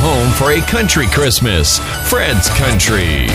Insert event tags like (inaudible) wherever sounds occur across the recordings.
home for a country Christmas. Fred's Country.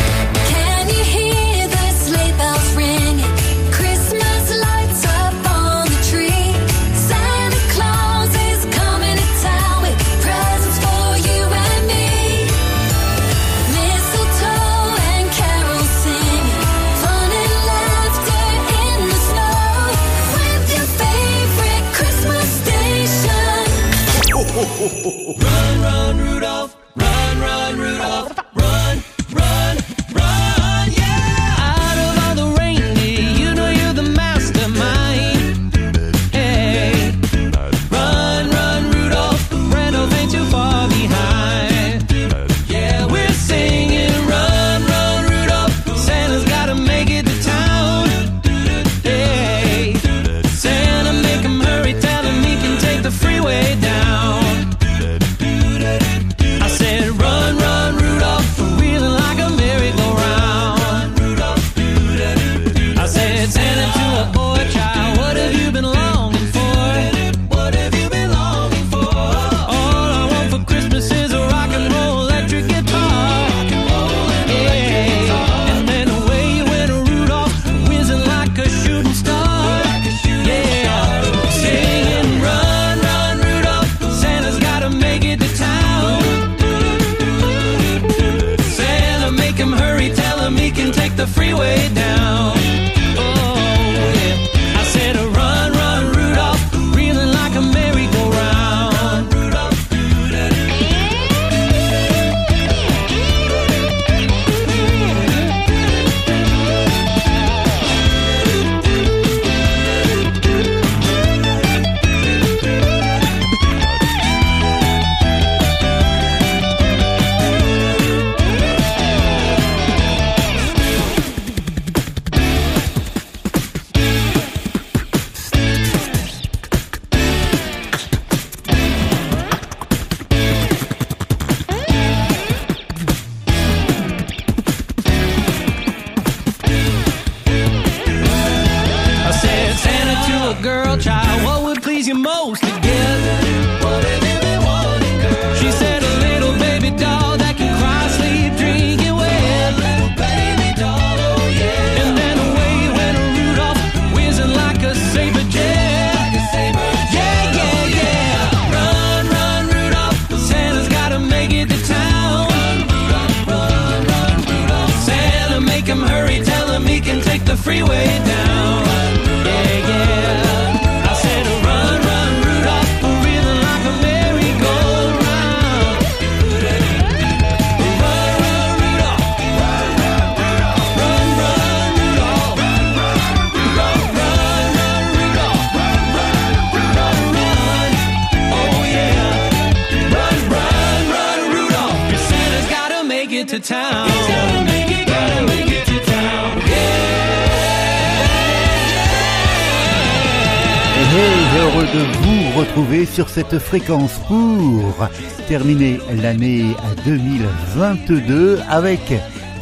sur cette fréquence pour terminer l'année 2022 avec,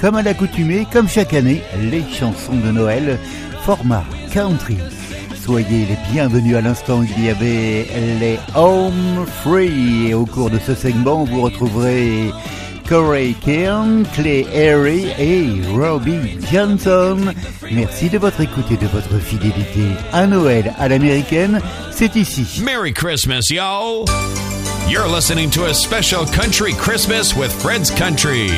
comme à l'accoutumée, comme chaque année, les chansons de Noël, format country. Soyez les bienvenus à l'instant, où il y avait les Home Free. Et au cours de ce segment, vous retrouverez Corey Kern, Clay Aery et Robby Johnson. Merci de votre écoute et de votre fidélité. À Noël à l'américaine, c'est ici. Merry Christmas, y'all! You're listening to a special country Christmas with Fred's Country.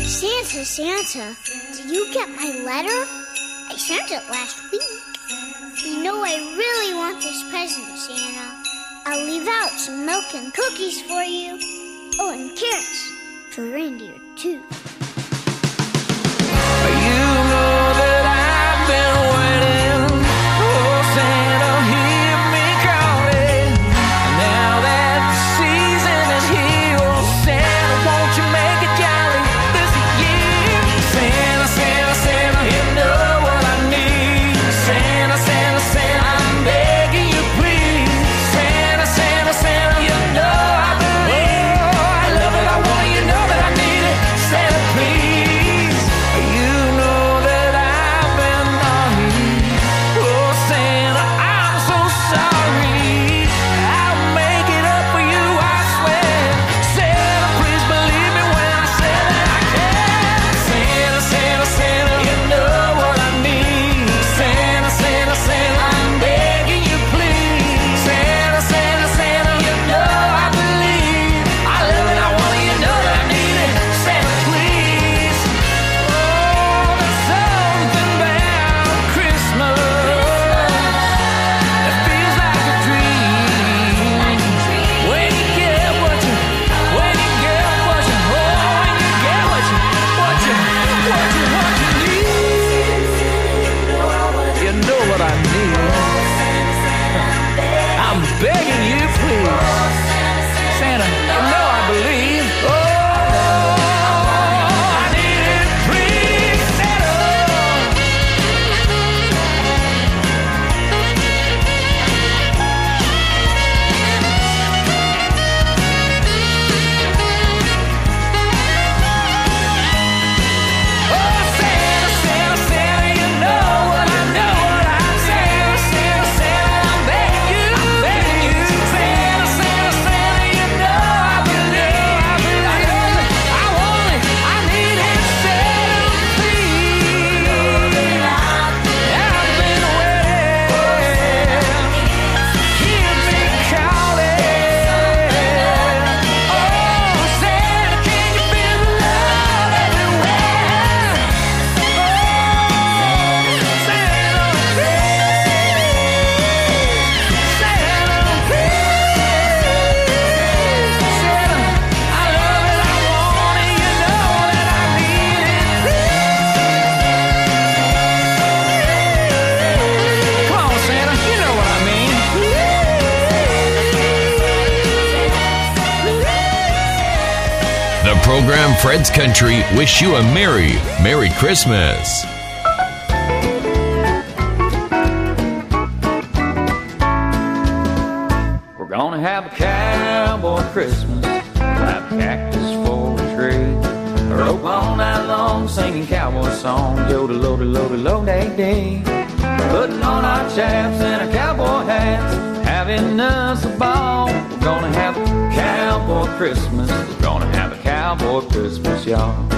Santa, Santa, did you get my letter? I sent it last week. You know I really want this present, Santa. I'll leave out some milk and cookies for you. Oh, and carrots for reindeer, too. Fred's Country, wish you a Merry, Merry Christmas. Cowboy Christmas, y'all.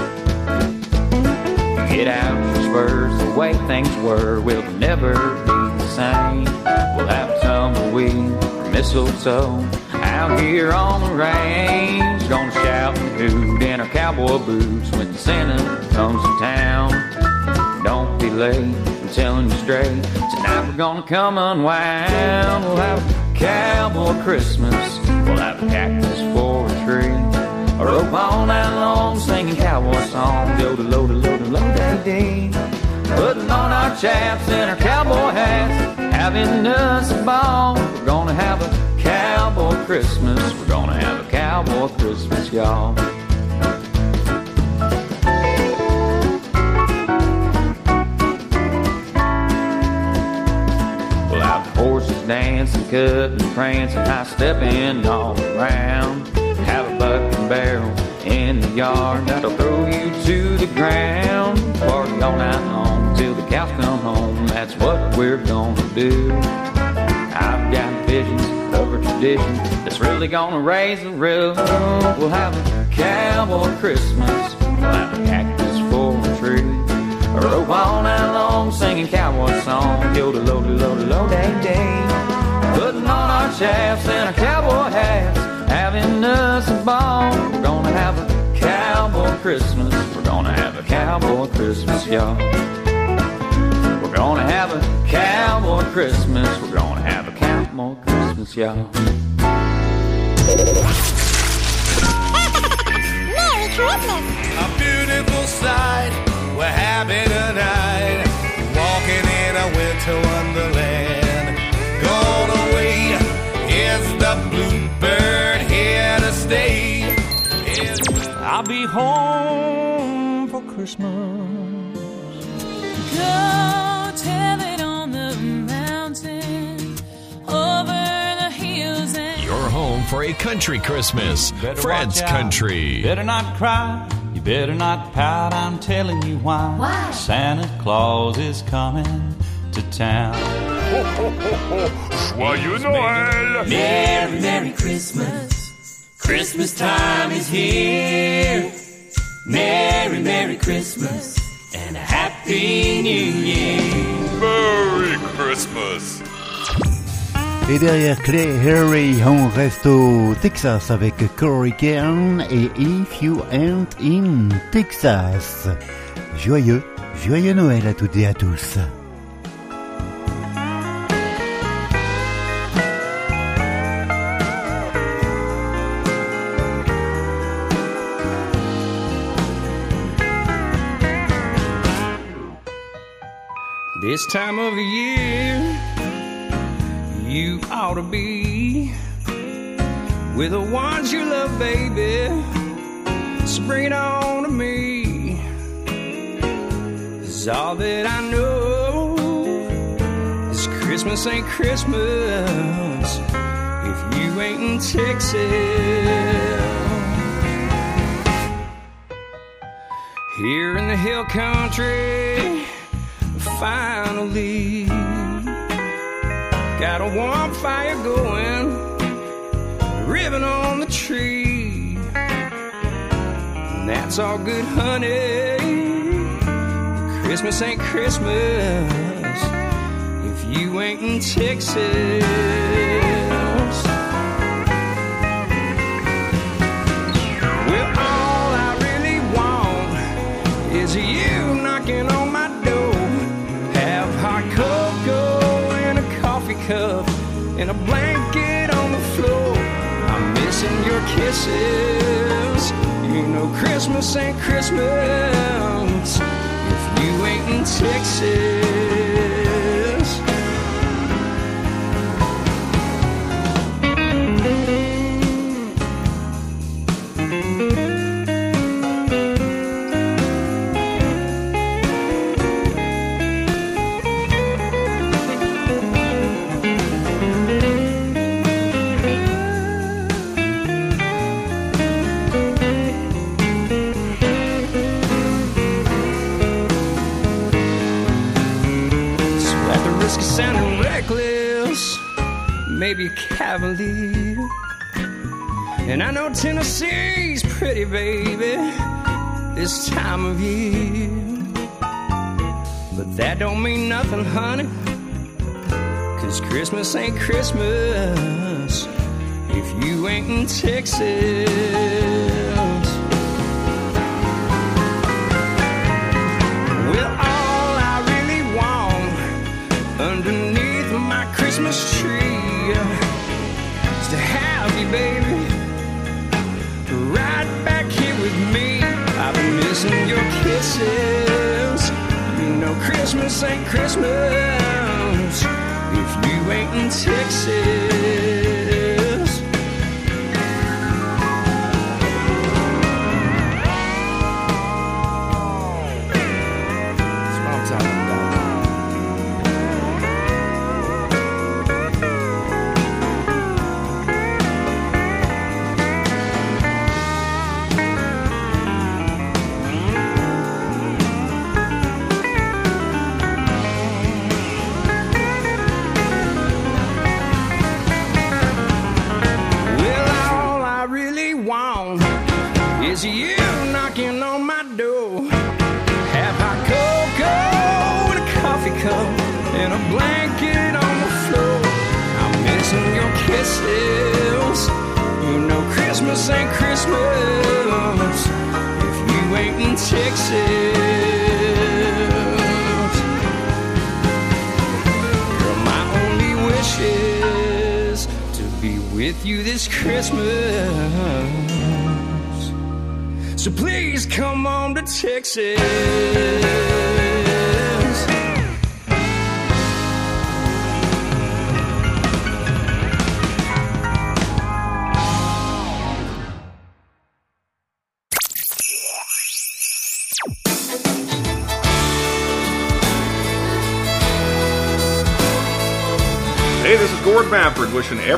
Get out your spurs the way things were. We'll never be the same. We'll have tumbleweed or mistletoe out here on the range. Gonna shout and hoot in our cowboy boots when Santa comes to town. Don't be late, I'm telling you straight. Tonight we're gonna come unwound. We'll have a cowboy Christmas. We'll have a cactus for a tree. A rope all night long singing cowboy songs. Yo, the low, the low, the low. Putting on our chaps and our cowboy hats. Having us a ball. We're gonna have a cowboy Christmas. We're gonna have a cowboy Christmas, y'all. We'll dancing, cutting, prancing, high stepping all around. Have a bucket barrel in the yard that'll throw you to the ground. Party all night long till the cows come home. That's what we're gonna do. I've got visions of a tradition that's really gonna raise the roof. We'll have a cowboy Christmas. We'll have a cactus for a tree. A rope all night long singing cowboy songs. Yoda, loady, loady, low day, day. Putting on our chaps and our cowboy hats. Having us a ball. We're gonna have a cowboy Christmas. We're gonna have a cowboy Christmas, y'all. We're gonna have a cowboy Christmas. We're gonna have a cowboy Christmas, y'all. (laughs) Merry Christmas! A beautiful sight. Christmas. Go tell it on the mountain, over the hills and Your home for a country Christmas. Better Fred's watch out. Country. Better not cry. You better not pout. I'm telling you why. Why? Santa Claus is coming to town. Joyeux Noël! Merry, Merry Christmas. Christmas time is here. Merry, Merry Christmas. And a Happy New Year. Merry Christmas! Et derrière Clay Harry, on reste au Texas avec Corey Kern et If You Ain't in Texas. Joyeux, joyeux Noël à toutes et à tous. This time of year, you ought to be with the ones you love, baby. So bring it on to me. Is all that I know is Christmas ain't Christmas if you ain't in Texas. Here in the hill country, finally got a warm fire going, ribbon on the tree. And that's all good, honey. Christmas ain't Christmas if you ain't in Texas. Kisses. You know Christmas ain't Christmas if you ain't in Texas. Cavalier. And I know Tennessee's pretty, baby, this time of year. But that don't mean nothing, honey. Cause Christmas ain't Christmas if you ain't in Texas. underneath my Christmas tree. and your kisses. You know Christmas ain't Christmas if you ain't until.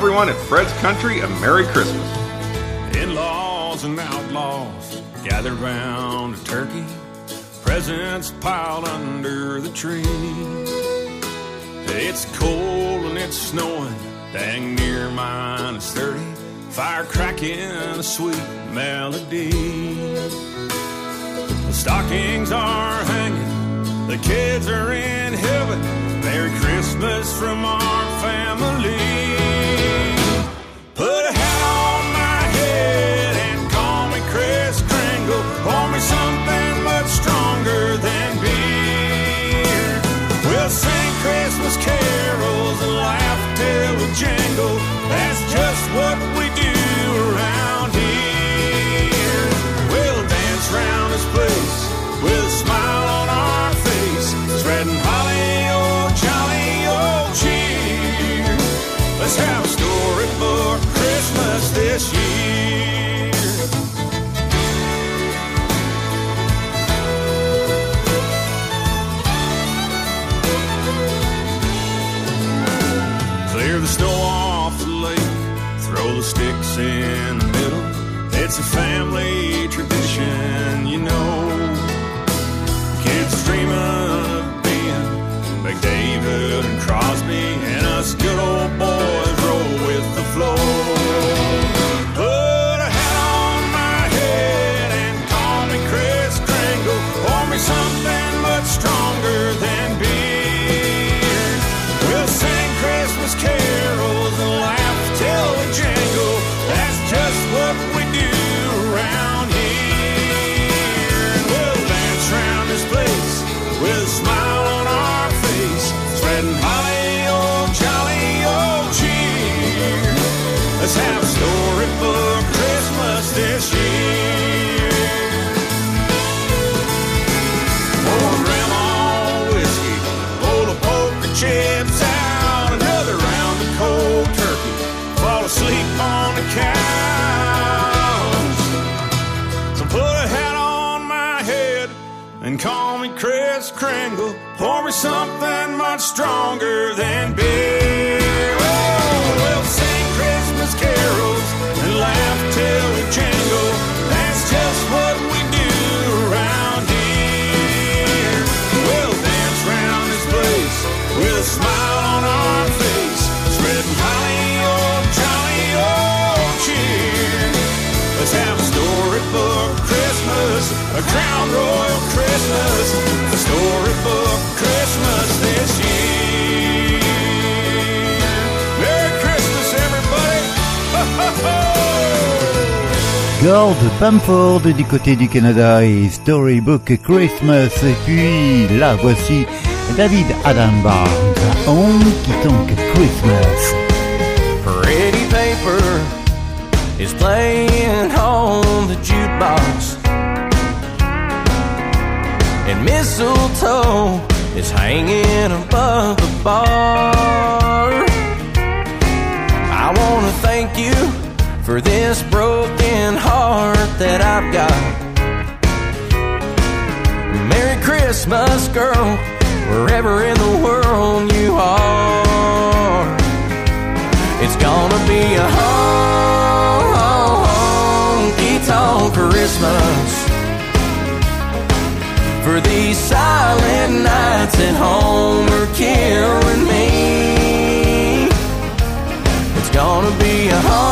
everyone at Fred's Country a Merry Christmas. In-laws and outlaws gathered round a turkey, presents piled under the tree. It's cold and it's snowing, dang near minus 30. Fire cracking a sweet melody. The stockings are hanging, the kids are in heaven. Merry Christmas from our family. It's a family Kringle, pour me something much stronger than beer. A Crown Royal Christmas, a storybook Christmas this year. Merry Christmas, everybody! (laughs) Ho, ho, ho! Gord Bamford du côté du Canada et Storybook Christmas. Et puis là, voici David Adam Barnes, Honky Tonk Christmas. Pretty paper is playing on the jukebox. Mistletoe is hanging above the bar. I want to thank you for this broken heart that I've got. Merry Christmas, girl, wherever in the world you are. It's gonna be a honky tonk Christmas for these silent nights at home are killing me. It's gonna be a honky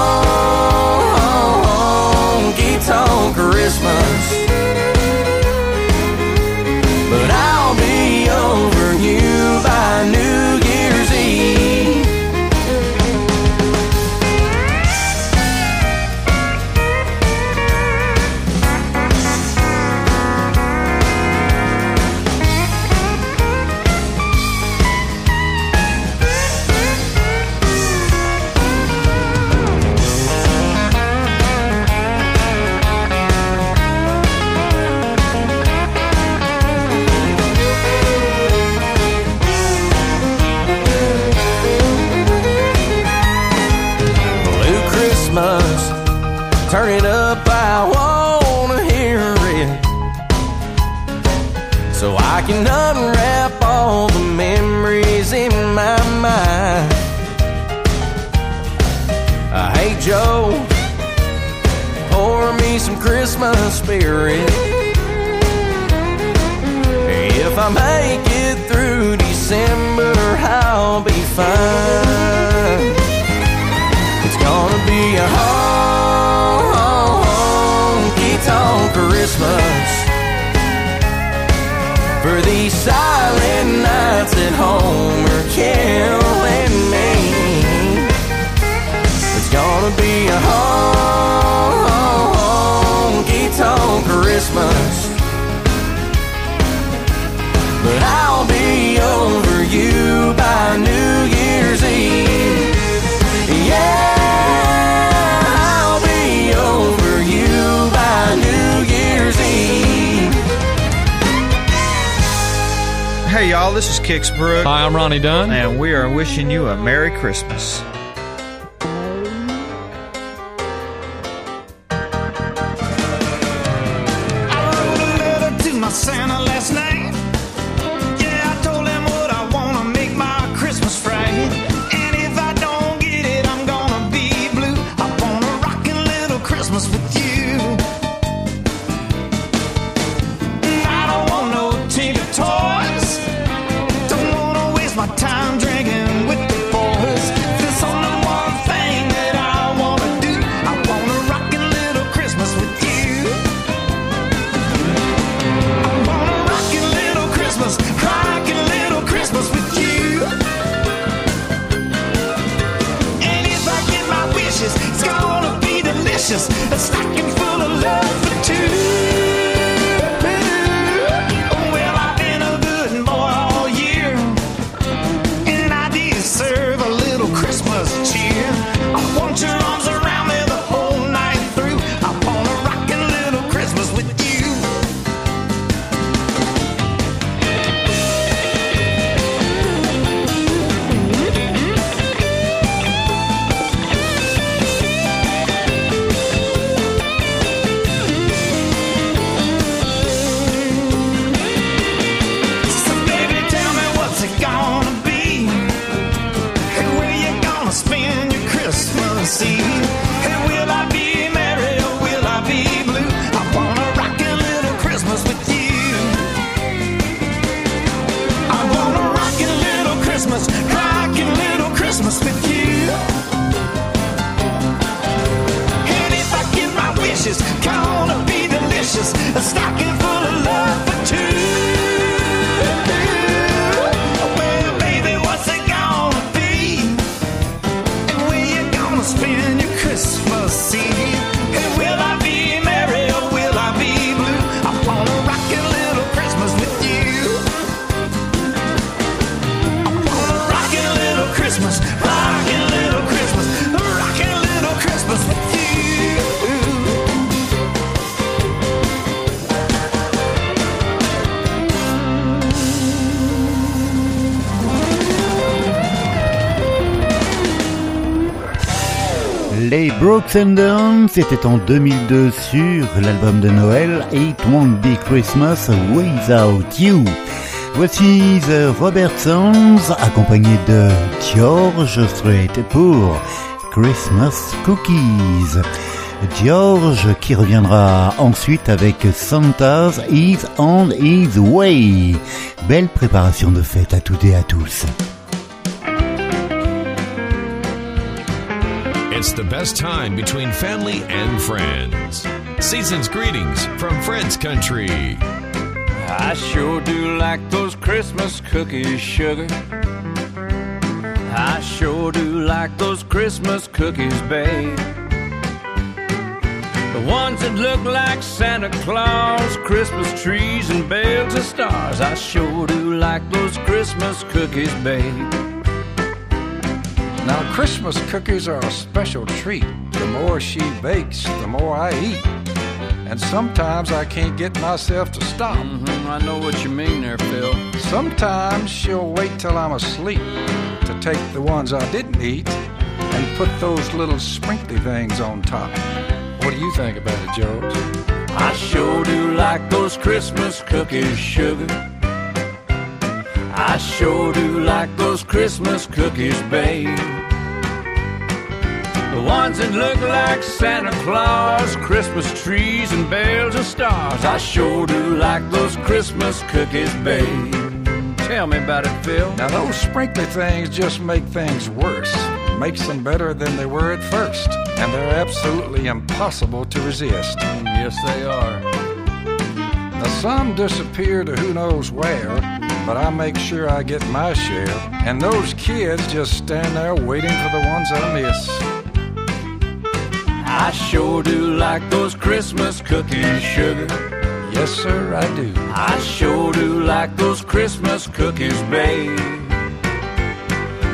Hey y'all, this is Kix Brook. Hi, I'm Ronnie Dunn. And we are wishing you a Merry Christmas. Dunn, c'était en 2002 sur l'album de Noël It Won't Be Christmas Without You. Voici The Robertsons accompagné de George Strait pour Christmas Cookies. George qui reviendra ensuite avec Santa's Is on His Way. Belle préparation de fête à toutes et à tous. It's the best time between family and friends. Season's greetings from Fred's Country. I sure do like those Christmas cookies, sugar. I sure do like those Christmas cookies, babe. The ones that look like Santa Claus, Christmas trees and bells of stars. I sure do like those Christmas cookies, babe. Now, Christmas cookies are a special treat. The more she bakes, the more I eat. And sometimes I can't get myself to stop. Mm-hmm, I know what you mean there, Phil. Sometimes she'll wait till I'm asleep to take the ones I didn't eat and put those little sprinkly things on top. What do you think about it, George? I sure do like those Christmas cookies, sugar. I sure do like those Christmas cookies, babe. The ones that look like Santa Claus, Christmas trees and bells of stars. I sure do like those Christmas cookies, babe. Tell me about it, Phil. Now, those sprinkly things just make things worse. Makes them better than they were at first. And they're absolutely impossible to resist. Yes, they are. Now, some disappear to who knows where, but I make sure I get my share. And those kids just stand there waiting for the ones I miss. I sure do like those Christmas cookies, sugar. Yes, sir, I do. I sure do like those Christmas cookies, babe.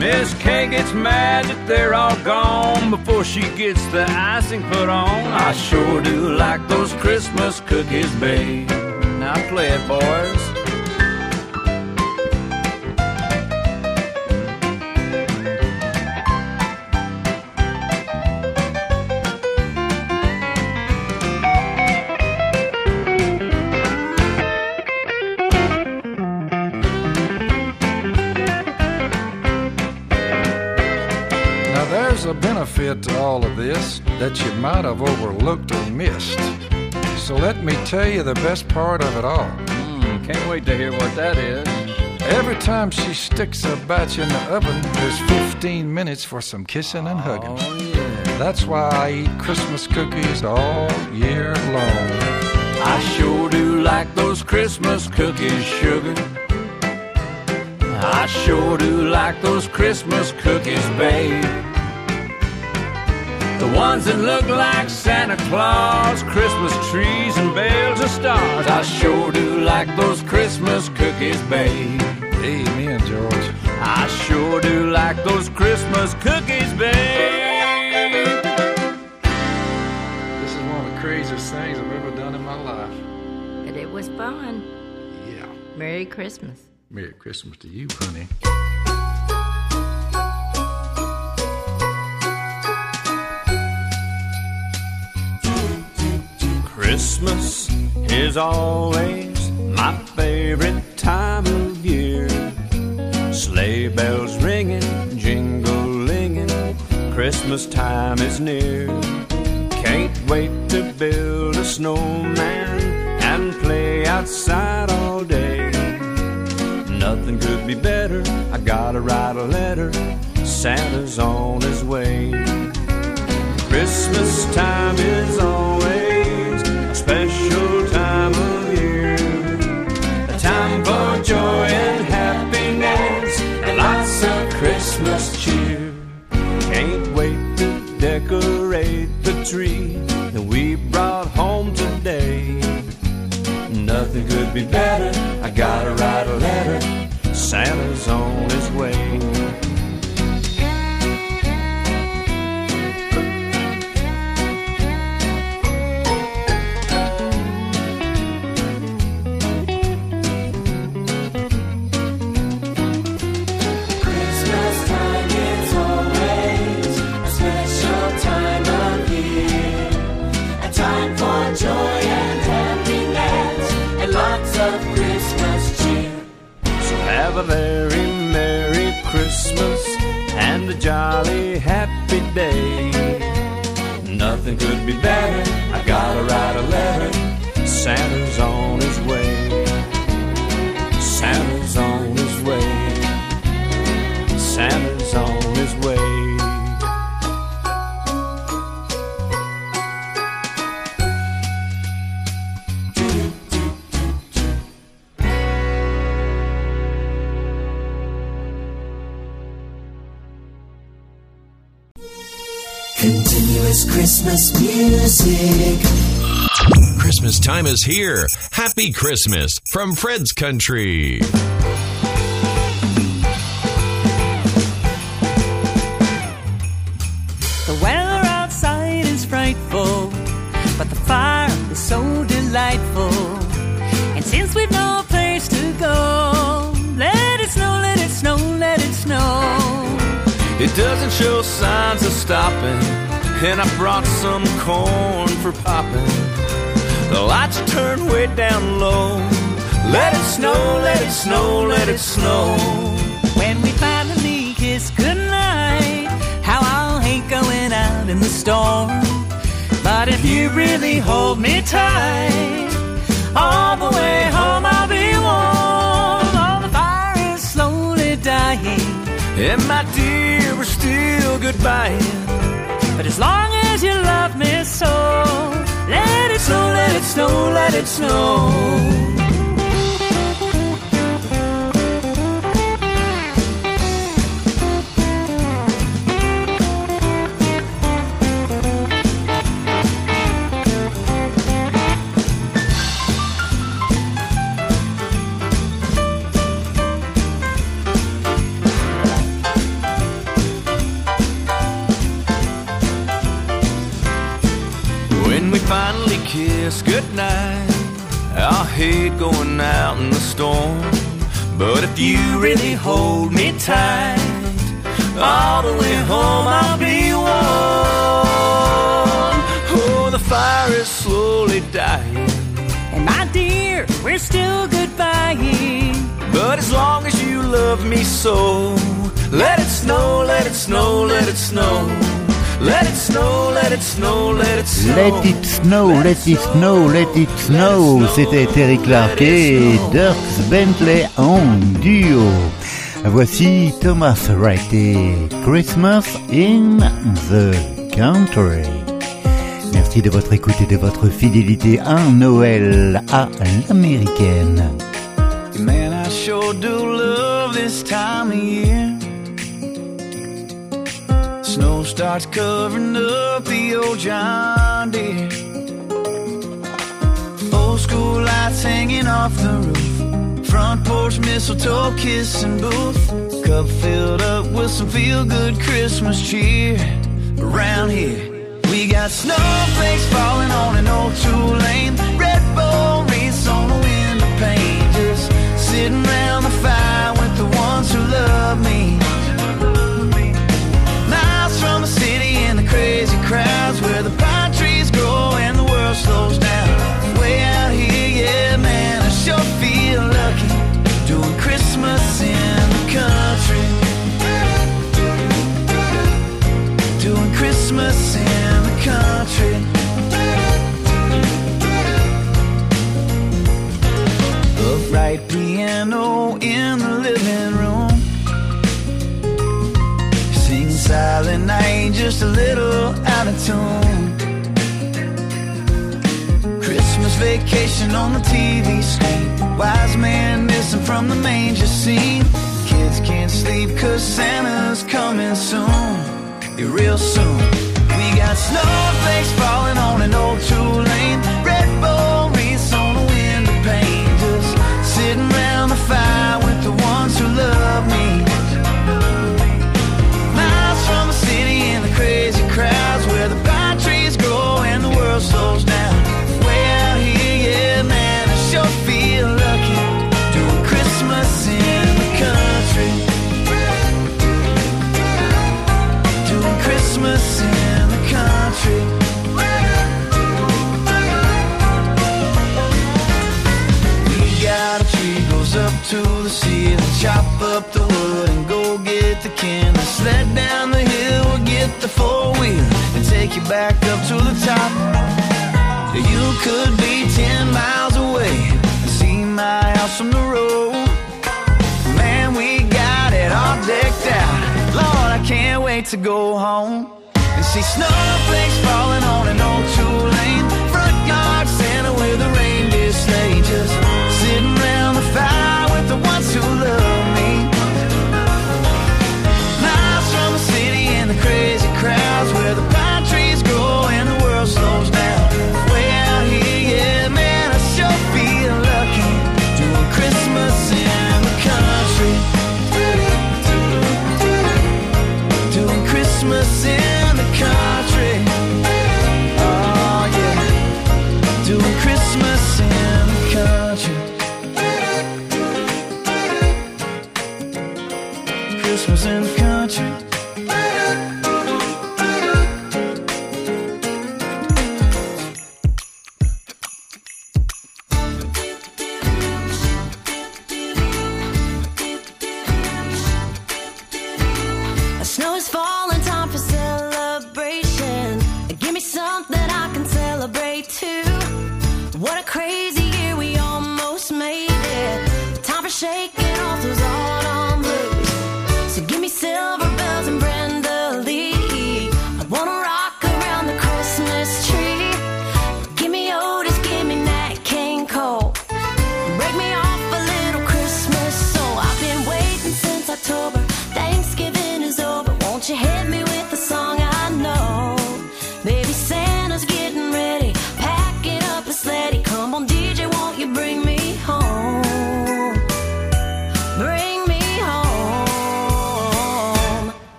Miss Kay gets mad that they're all gone before she gets the icing put on. I sure do like those Christmas cookies, babe. Now play it, boys. This that you might have overlooked or missed. So let me tell you the best part of it all. Mm, can't wait to hear what that is. Every time she sticks a batch in the oven, there's 15 minutes for some kissing and hugging. Oh, yeah. That's why I eat Christmas cookies all year long. I sure do like those Christmas cookies, sugar. I sure do like those Christmas cookies, babe. The ones that look like Santa Claus, Christmas trees and bells of stars. I sure do like those Christmas cookies, babe. Amen, George. I sure do like those Christmas cookies, babe. This is one of the craziest things I've ever done in my life. But it was fun. Yeah. Merry Christmas. Merry Christmas to you, honey. Christmas is always my favorite time of year. Sleigh bells ringing, jingle-linging, Christmas time is near. Can't wait to build a snowman and play outside all day. Nothing could be better. I gotta write a letter. Santa's on his way. Christmas time is always Christmas cheer. Can't wait to decorate the tree that we brought home today. Nothing could be better. I gotta write a letter. Santa's on is here. Happy Christmas from Fred's Country. The weather outside is frightful, but the fire is so delightful. And since we've no place to go, let it snow, let it snow, let it snow. It doesn't show signs of stopping, and I brought some corn for popping. The lights turned way down low. Let it snow, let it snow, let it snow. When we finally kiss goodnight, how I'll hate going out in the storm. But if you really hold me tight, all the way home I'll be warm. All the fire is slowly dying. And my dear, we're still goodbye. But as long as you love me so, let it snow, snow, let it snow. Kiss goodnight, I'll hate going out in the storm. But if you really hold me tight, all the way home I'll be warm. Oh, the fire is slowly dying. And my dear, we're still goodbying. But as long as you love me so, let it snow, let it snow, let it snow. Let it snow, let it snow, let it snow. Let it snow, let it snow, let it snow. C'était Terry Clark et Dirk Bentley en duo. Voici Thomas Wright et Christmas in the Country. Merci de votre écoute et de votre fidélité à Noël à l'américaine. Starts covering up the old John Deere. Old school lights hanging off the roof. Front porch mistletoe kissing booth. Cup filled up with some feel good Christmas cheer. Around here, we got snowflakes falling on an old two lane. Vacation on the TV screen. Wise man missing from the manger scene. Kids can't sleep cause Santa's coming soon. Yeah, real soon. We got snowflakes falling on an old two lane. hit the four wheel and take you back up to the top. You could be ten miles away and see my house from the road. Man, we got it all decked out. Lord, I can't wait to go home and see snowflakes falling on an old tour.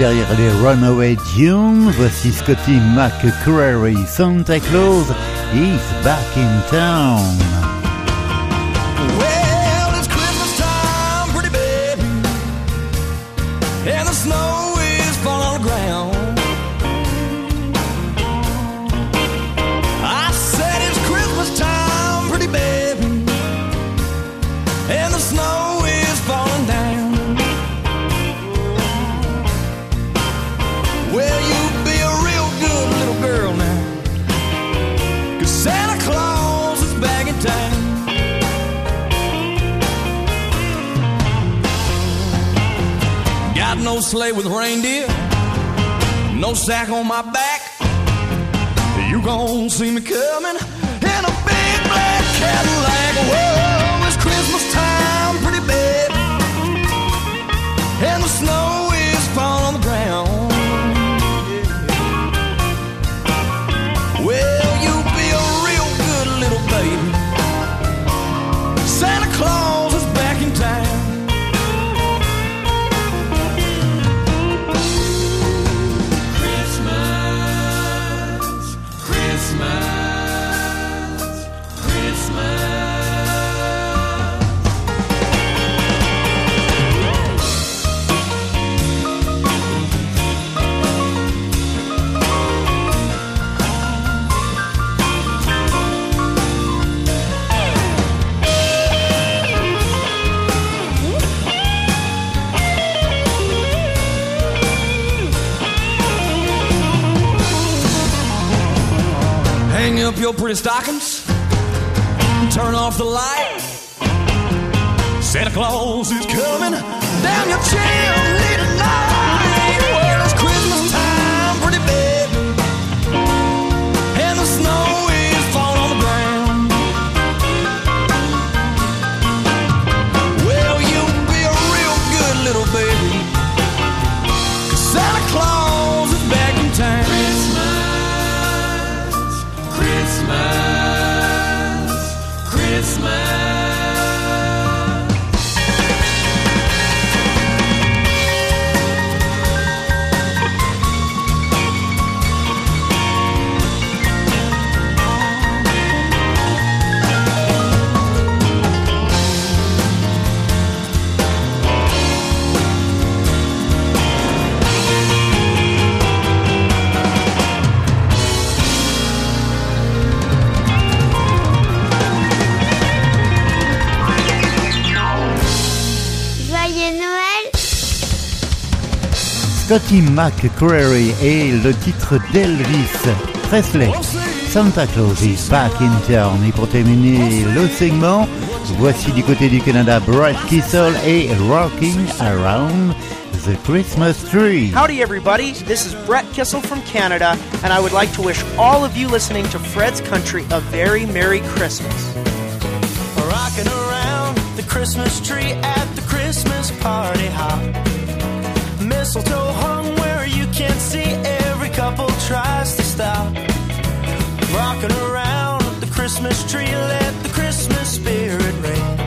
Derrière les Runaway Dunes, voici Scotty McCreery, Santa Claus is back in town. Sack on my back. You gon' see me coming in a big black Cadillac. Whoa, it's Christmas time, pretty baby, and the snow is falling on the ground. Your pretty stockings. Turn off the light. Santa Claus is coming down your chimney tonight. Scotty McCreery et le titre d'Elvis Presley. Santa Claus is back in town. Et pour terminer le segment, voici du côté du Canada Brett Kissel et Rocking Around the Christmas Tree. Howdy, everybody. This is Brett Kissel from Canada, and I would like to wish all of you listening to Fred's Country a very Merry Christmas. Rocking around the Christmas tree at the Christmas party hop. Mistletoe Christmas tree, let the Christmas spirit ring.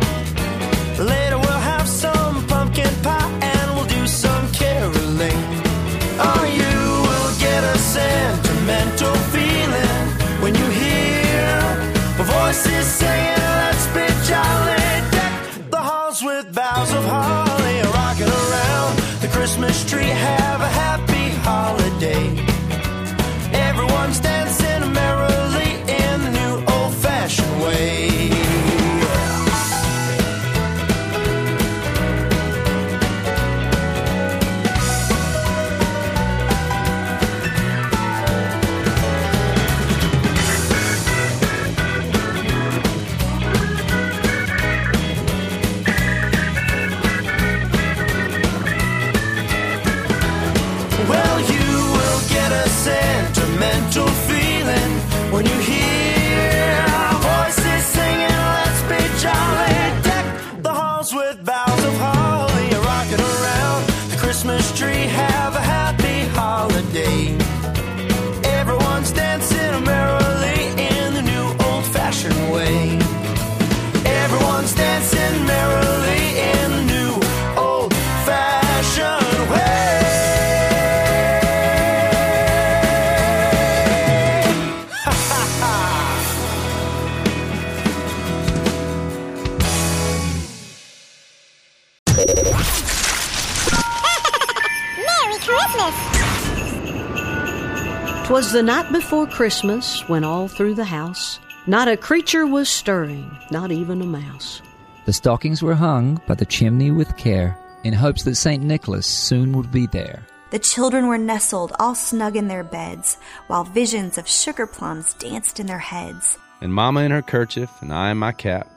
Was the night before Christmas when all through the house not a creature was stirring, not even a mouse. The stockings were hung by the chimney with care, in hopes that St. Nicholas soon would be there. The children were nestled all snug in their beds, while visions of sugar plums danced in their heads. And Mama in her kerchief and I in my cap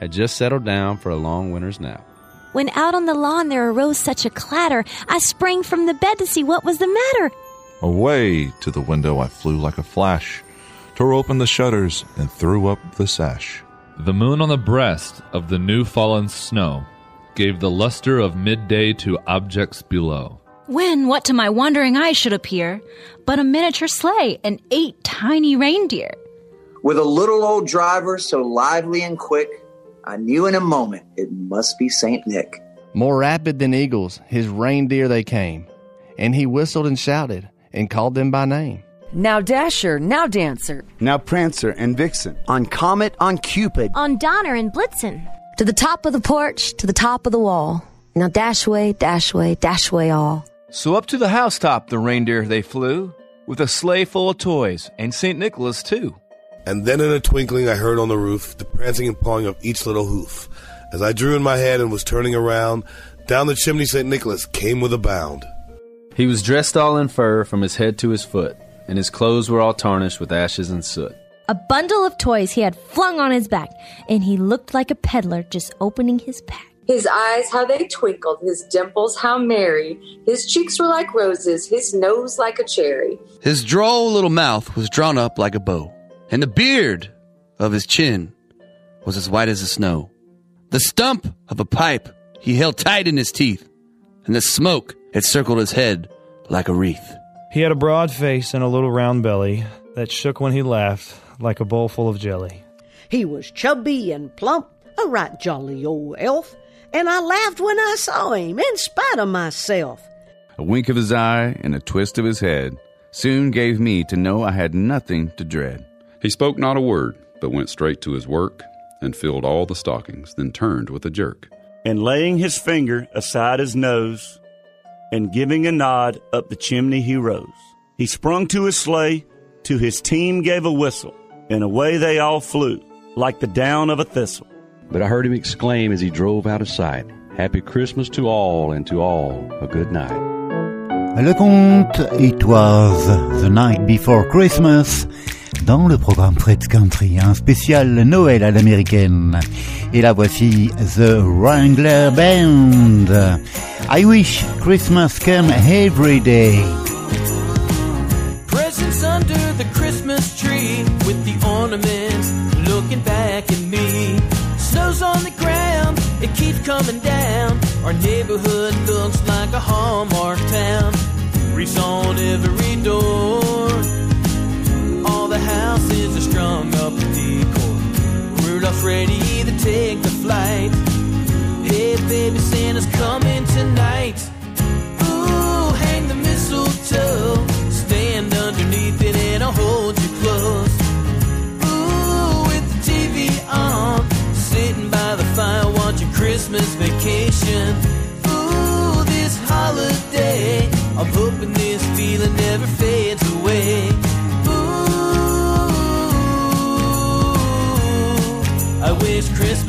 had just settled down for a long winter's nap. When out on the lawn there arose such a clatter, I sprang from the bed to see what was the matter. Away to the window I flew like a flash, tore open the shutters, and threw up the sash. The moon on the breast of the new fallen snow gave the luster of midday to objects below. When what to my wondering eyes should appear but a miniature sleigh and eight tiny reindeer. With a little old driver so lively and quick, I knew in a moment it must be St. Nick. More rapid than eagles, his reindeer they came, and he whistled and shouted and called them by name. Now Dasher, now Dancer. Now Prancer and Vixen. On Comet, on Cupid. On Donner and Blitzen. To the top of the porch, to the top of the wall. Now dash away, dash away, dash away all. So up to the housetop the reindeer they flew, with a sleigh full of toys, and St. Nicholas too. And then in a twinkling I heard on the roof the prancing and pawing of each little hoof. As I drew in my head and was turning around, down the chimney St. Nicholas came with a bound. He was dressed all in fur from his head to his foot, and his clothes were all tarnished with ashes and soot. A bundle of toys he had flung on his back, and he looked like a peddler just opening his pack. His eyes, how they twinkled, his dimples, how merry. His cheeks were like roses, his nose like a cherry. His droll little mouth was drawn up like a bow, and the beard of his chin was as white as the snow. The stump of a pipe he held tight in his teeth, and the smoke had circled his head like a wreath. He had a broad face and a little round belly that shook when he laughed like a bowl full of jelly. He was chubby and plump, a right jolly old elf, and I laughed when I saw him in spite of myself. A wink of his eye and a twist of his head soon gave me to know I had nothing to dread. He spoke not a word, but went straight to his work and filled all the stockings, then turned with a jerk. And laying his finger aside his nose, and giving a nod up the chimney he rose. He sprung to his sleigh, to his team gave a whistle, and away they all flew, like the down of a thistle. But I heard him exclaim as he drove out of sight, Happy Christmas to all, and to all a good night. Le conte It Was the Night Before Christmas dans le programme Fred's Country, un spécial Noël à l'américaine. Et la voici The Wrangler Band. I wish Christmas came every day. Presents under the Christmas tree with the ornaments looking back at me. Snow's on the ground, it keeps coming down. Our neighborhood looks like a Hallmark town. Wreaths on every door. Strung up with decor. Rudolph's ready to take the flight. Hey, baby, Santa's coming tonight. Ooh, hang the mistletoe. Stand underneath it and I'll hold you close. Ooh, with the TV on. Sitting by the fire watching Christmas vacation. Ooh, this holiday. I'm hoping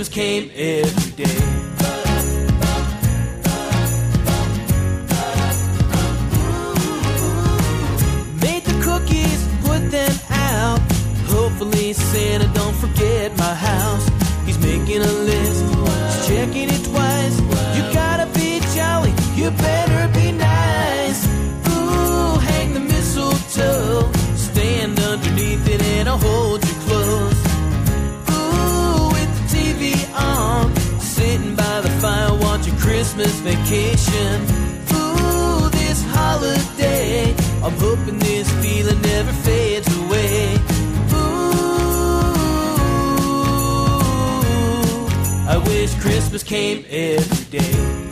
Christmas came every day. Made the cookies, put them out. Hopefully Santa don't forget my house. He's making a list, Christmas vacation. Ooh, this holiday, I'm hoping this feeling never fades away. Ooh, I wish Christmas came every day.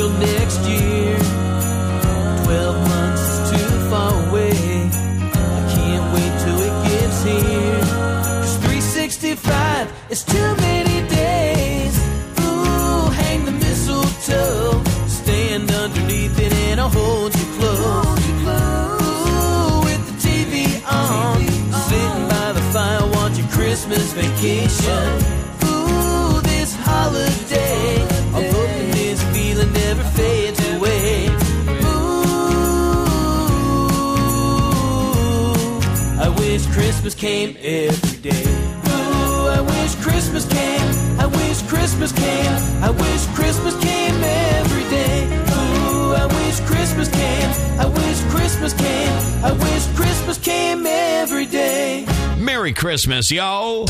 Till next year. Twelve months is too far away. I can't wait till it gets 365, it's too many days. Ooh, hang the mistletoe, stand underneath it and I'll hold you close. Ooh, with the TV on, sitting by the fire watching Christmas Vacation. Christmas came every day. Ooh, I wish Christmas came. I wish Christmas came. I wish Christmas came every day. Ooh, I wish Christmas came. I wish Christmas came. I wish Christmas came every day. Merry Christmas, yo!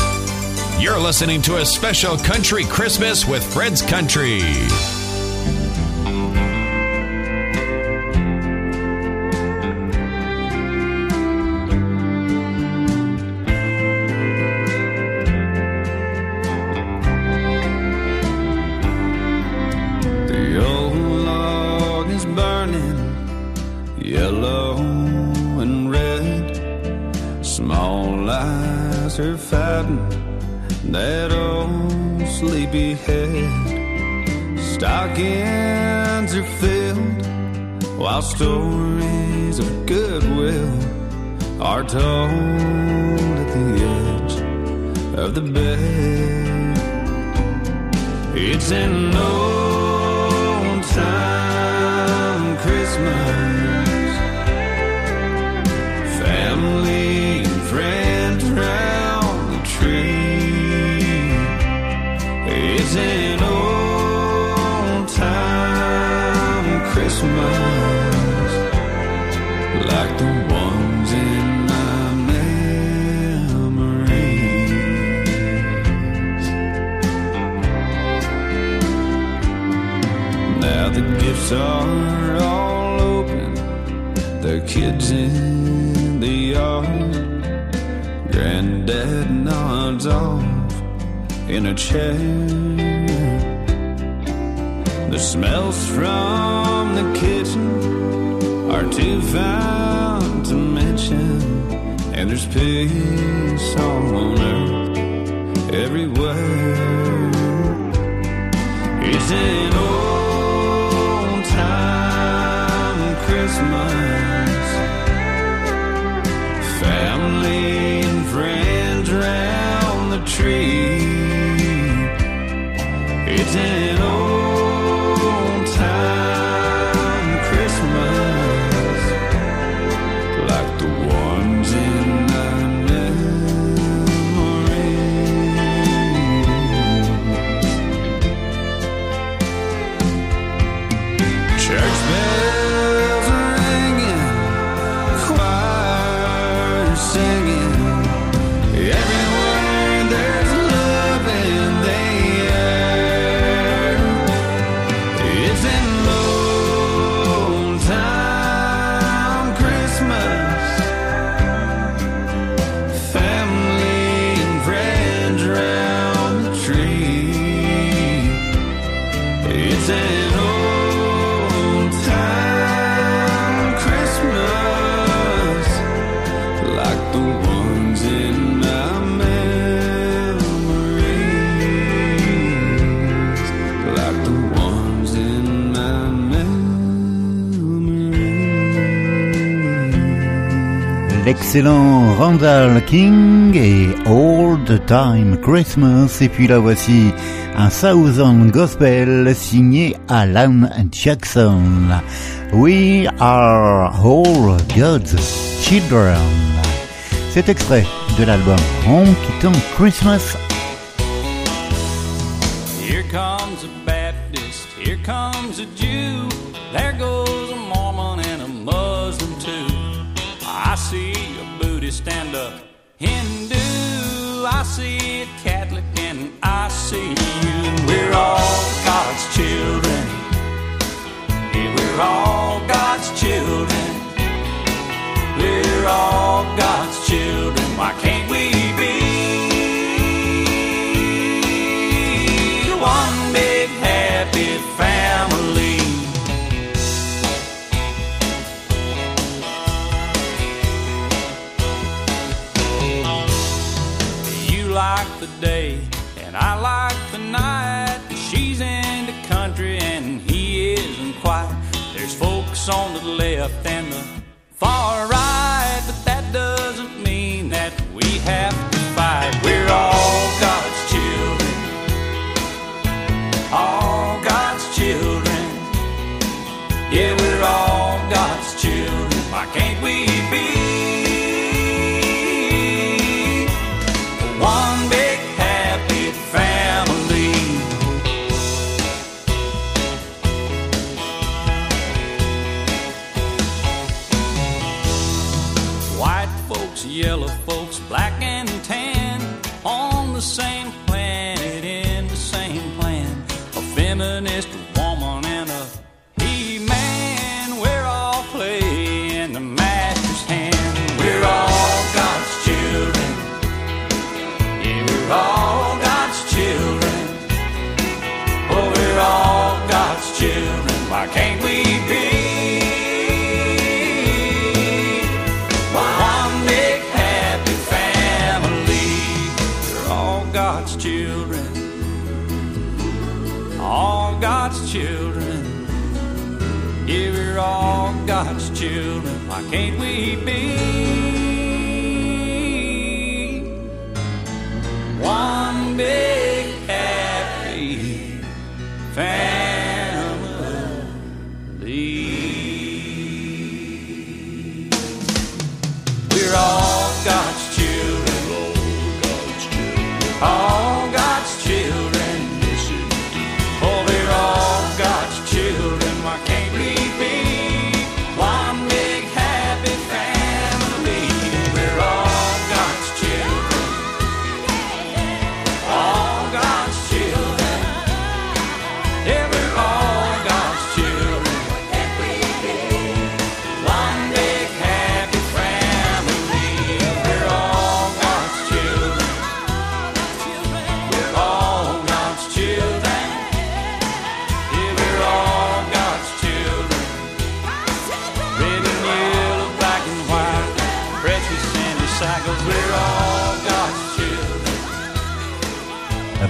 You're listening to a special country Christmas with Fred's Country. Sleepy head. Stockings are filled while stories of goodwill are told at the edge of the bed. It's an old in a chair. L'excellent Randall King et Old Time Christmas. Et puis là voici un Southern Gospel signé Alan Jackson. We are all God's children. Cet extrait de l'album Honky Tonk Christmas Here comes a Baptist, here comes a Jew, there goes a Buddhist and Hindu, I see a Catholic and I see you. We're all God's children. Yeah, we're all God's children. We're all God's children. Why can't we be On the left and the far right, but that doesn't mean that we have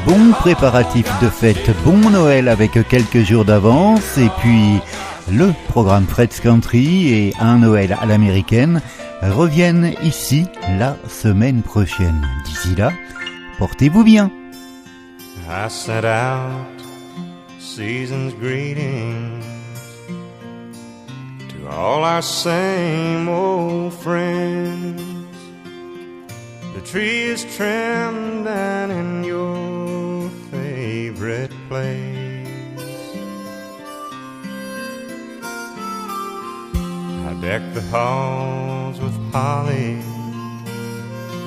Bon préparatif de fête, bon Noël avec quelques jours d'avance et puis le programme Fred's Country et un Noël à l'américaine reviennent ici la semaine prochaine. D'ici là, portez-vous bien. I sent out season's greetings to all our same old friends. The tree is trimmed and in your favorite place. I decked the halls with holly,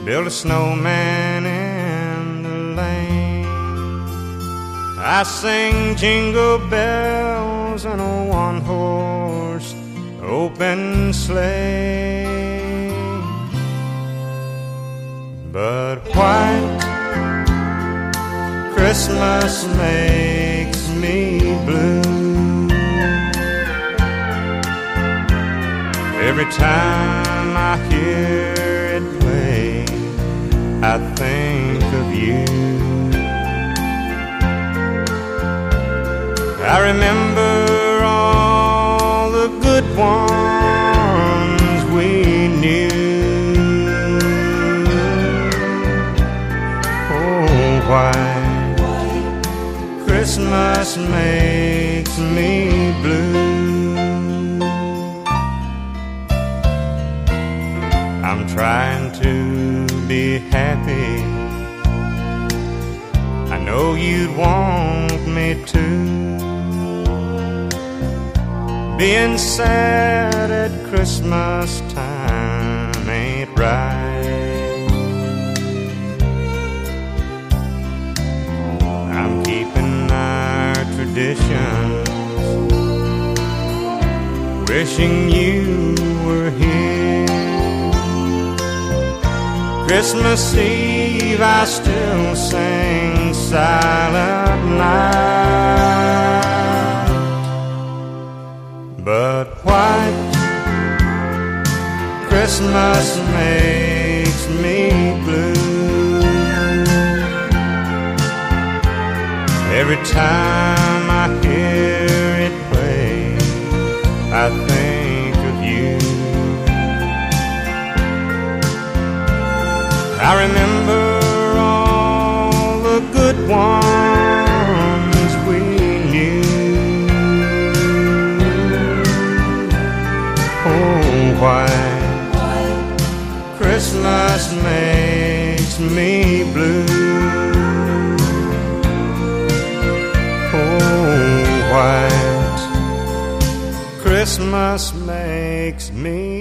built a snowman in the lane. I sing jingle bells in a one horse open sleigh. But white Christmas makes me blue. Every time I hear it play, I think of you. I remember all the good ones we knew. Oh, why Christmas makes me blue. I'm trying to be happy. I know you'd want me to. Being sad at Christmas time ain't right. conditions, wishing you were here. Christmas Eve, I still sing Silent Night, but white Christmas makes me blue every time. I remember all the good ones we knew. Oh, why Christmas makes me blue. Oh, white Christmas makes me.